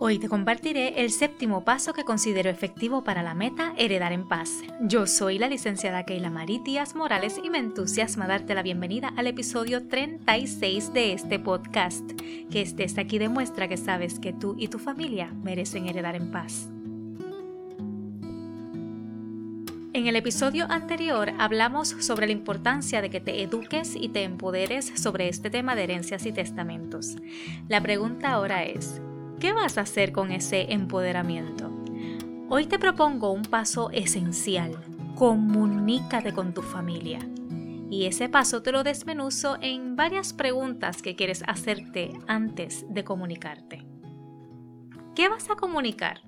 Hoy te compartiré el séptimo paso que considero efectivo para la meta Heredar en Paz. Yo soy la licenciada Keila Maritias Morales y me entusiasma darte la bienvenida al episodio 36 de este podcast. Que estés aquí demuestra que sabes que tú y tu familia merecen heredar en paz. En el episodio anterior hablamos sobre la importancia de que te eduques y te empoderes sobre este tema de herencias y testamentos. La pregunta ahora es, ¿Qué vas a hacer con ese empoderamiento? Hoy te propongo un paso esencial. Comunícate con tu familia. Y ese paso te lo desmenuzo en varias preguntas que quieres hacerte antes de comunicarte. ¿Qué vas a comunicar?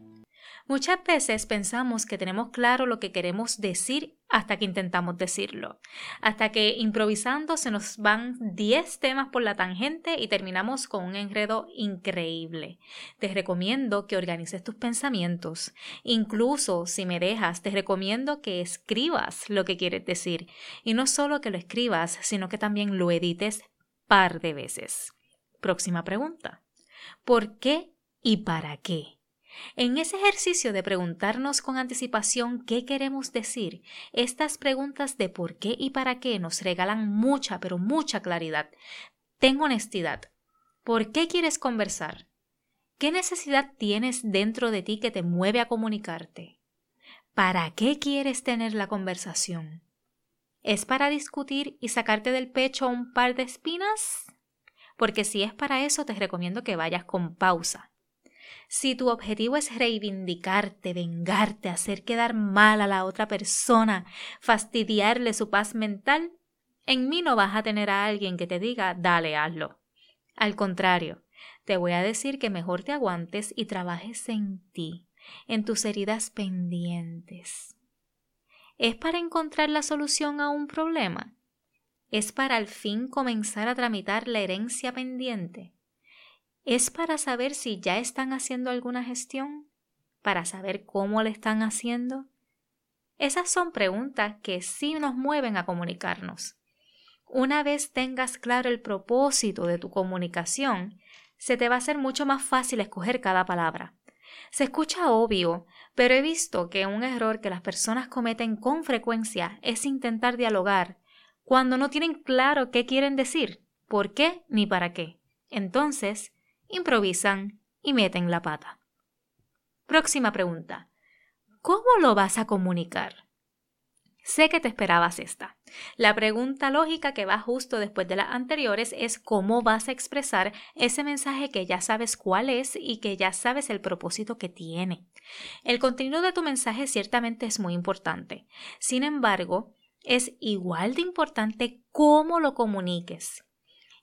Muchas veces pensamos que tenemos claro lo que queremos decir hasta que intentamos decirlo, hasta que improvisando se nos van 10 temas por la tangente y terminamos con un enredo increíble. Te recomiendo que organices tus pensamientos. Incluso si me dejas, te recomiendo que escribas lo que quieres decir y no solo que lo escribas, sino que también lo edites par de veces. Próxima pregunta. ¿Por qué y para qué? En ese ejercicio de preguntarnos con anticipación qué queremos decir, estas preguntas de por qué y para qué nos regalan mucha, pero mucha claridad. Ten honestidad. ¿Por qué quieres conversar? ¿Qué necesidad tienes dentro de ti que te mueve a comunicarte? ¿Para qué quieres tener la conversación? ¿Es para discutir y sacarte del pecho un par de espinas? Porque si es para eso te recomiendo que vayas con pausa si tu objetivo es reivindicarte, vengarte, hacer quedar mal a la otra persona, fastidiarle su paz mental, en mí no vas a tener a alguien que te diga, dale, hazlo. Al contrario, te voy a decir que mejor te aguantes y trabajes en ti, en tus heridas pendientes. ¿Es para encontrar la solución a un problema? ¿Es para al fin comenzar a tramitar la herencia pendiente? ¿Es para saber si ya están haciendo alguna gestión? ¿Para saber cómo le están haciendo? Esas son preguntas que sí nos mueven a comunicarnos. Una vez tengas claro el propósito de tu comunicación, se te va a hacer mucho más fácil escoger cada palabra. Se escucha obvio, pero he visto que un error que las personas cometen con frecuencia es intentar dialogar cuando no tienen claro qué quieren decir, por qué ni para qué. Entonces, improvisan y meten la pata. Próxima pregunta. ¿Cómo lo vas a comunicar? Sé que te esperabas esta. La pregunta lógica que va justo después de las anteriores es cómo vas a expresar ese mensaje que ya sabes cuál es y que ya sabes el propósito que tiene. El contenido de tu mensaje ciertamente es muy importante. Sin embargo, es igual de importante cómo lo comuniques.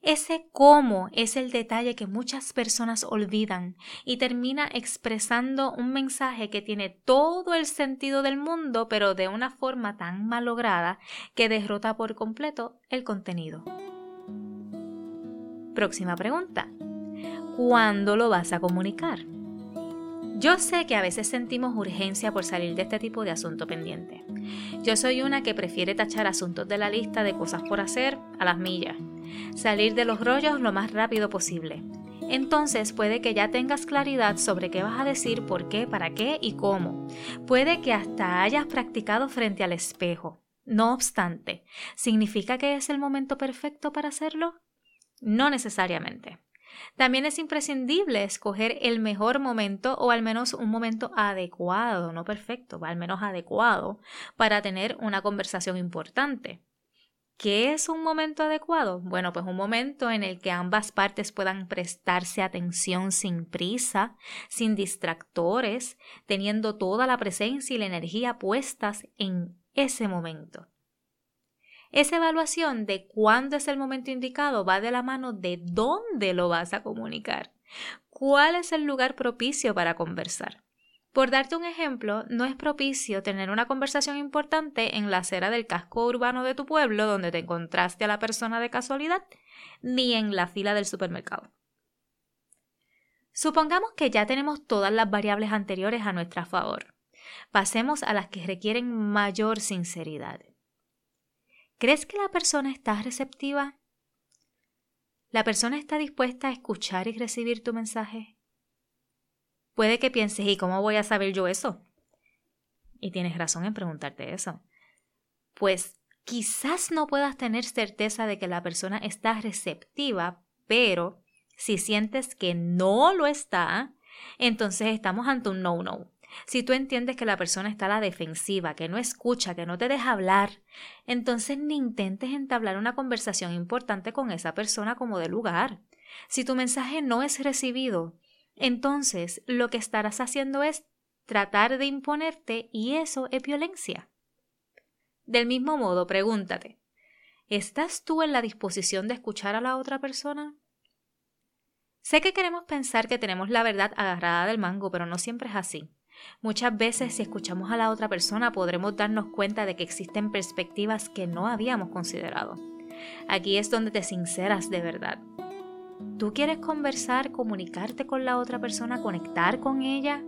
Ese cómo es el detalle que muchas personas olvidan y termina expresando un mensaje que tiene todo el sentido del mundo, pero de una forma tan malograda que derrota por completo el contenido. Próxima pregunta. ¿Cuándo lo vas a comunicar? Yo sé que a veces sentimos urgencia por salir de este tipo de asunto pendiente. Yo soy una que prefiere tachar asuntos de la lista de cosas por hacer a las millas salir de los rollos lo más rápido posible. Entonces puede que ya tengas claridad sobre qué vas a decir, por qué, para qué y cómo. Puede que hasta hayas practicado frente al espejo. No obstante, ¿significa que es el momento perfecto para hacerlo? No necesariamente. También es imprescindible escoger el mejor momento o al menos un momento adecuado, no perfecto, al menos adecuado, para tener una conversación importante. ¿Qué es un momento adecuado? Bueno, pues un momento en el que ambas partes puedan prestarse atención sin prisa, sin distractores, teniendo toda la presencia y la energía puestas en ese momento. Esa evaluación de cuándo es el momento indicado va de la mano de dónde lo vas a comunicar. ¿Cuál es el lugar propicio para conversar? Por darte un ejemplo, no es propicio tener una conversación importante en la acera del casco urbano de tu pueblo donde te encontraste a la persona de casualidad, ni en la fila del supermercado. Supongamos que ya tenemos todas las variables anteriores a nuestro favor. Pasemos a las que requieren mayor sinceridad. ¿Crees que la persona está receptiva? ¿La persona está dispuesta a escuchar y recibir tu mensaje? Puede que pienses, ¿y cómo voy a saber yo eso? Y tienes razón en preguntarte eso. Pues quizás no puedas tener certeza de que la persona está receptiva, pero si sientes que no lo está, entonces estamos ante un no-no. Si tú entiendes que la persona está a la defensiva, que no escucha, que no te deja hablar, entonces ni intentes entablar una conversación importante con esa persona como de lugar. Si tu mensaje no es recibido, entonces lo que estarás haciendo es tratar de imponerte y eso es violencia. Del mismo modo, pregúntate, ¿estás tú en la disposición de escuchar a la otra persona? Sé que queremos pensar que tenemos la verdad agarrada del mango, pero no siempre es así. Muchas veces si escuchamos a la otra persona podremos darnos cuenta de que existen perspectivas que no habíamos considerado. Aquí es donde te sinceras de verdad. ¿Tú quieres conversar, comunicarte con la otra persona, conectar con ella?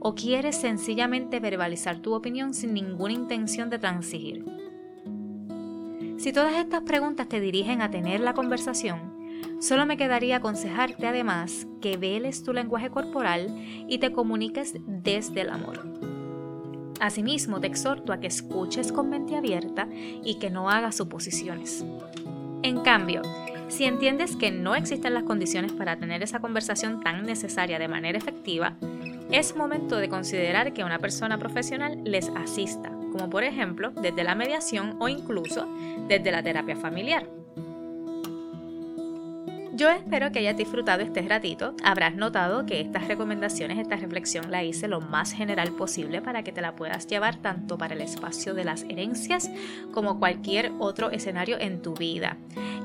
¿O quieres sencillamente verbalizar tu opinión sin ninguna intención de transigir? Si todas estas preguntas te dirigen a tener la conversación, solo me quedaría aconsejarte además que veles tu lenguaje corporal y te comuniques desde el amor. Asimismo, te exhorto a que escuches con mente abierta y que no hagas suposiciones. En cambio, si entiendes que no existen las condiciones para tener esa conversación tan necesaria de manera efectiva, es momento de considerar que una persona profesional les asista, como por ejemplo desde la mediación o incluso desde la terapia familiar. Yo espero que hayas disfrutado este ratito. Habrás notado que estas recomendaciones, esta reflexión la hice lo más general posible para que te la puedas llevar tanto para el espacio de las herencias como cualquier otro escenario en tu vida.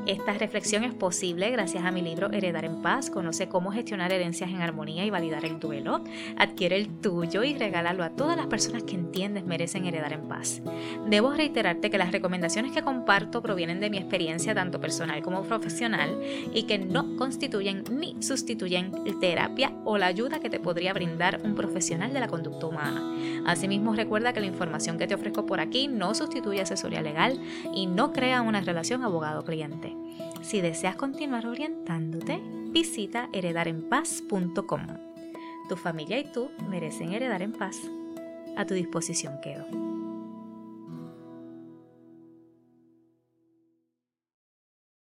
Esta reflexión es posible gracias a mi libro Heredar en Paz. Conoce cómo gestionar herencias en armonía y validar el duelo. Adquiere el tuyo y regálalo a todas las personas que entiendes merecen heredar en paz. Debo reiterarte que las recomendaciones que comparto provienen de mi experiencia tanto personal como profesional y que no constituyen ni sustituyen terapia o la ayuda que te podría brindar un profesional de la conducta humana. Asimismo, recuerda que la información que te ofrezco por aquí no sustituye asesoría legal y no crea una relación abogado-cliente. Si deseas continuar orientándote, visita heredarenpaz.com. Tu familia y tú merecen heredar en paz. A tu disposición quedo.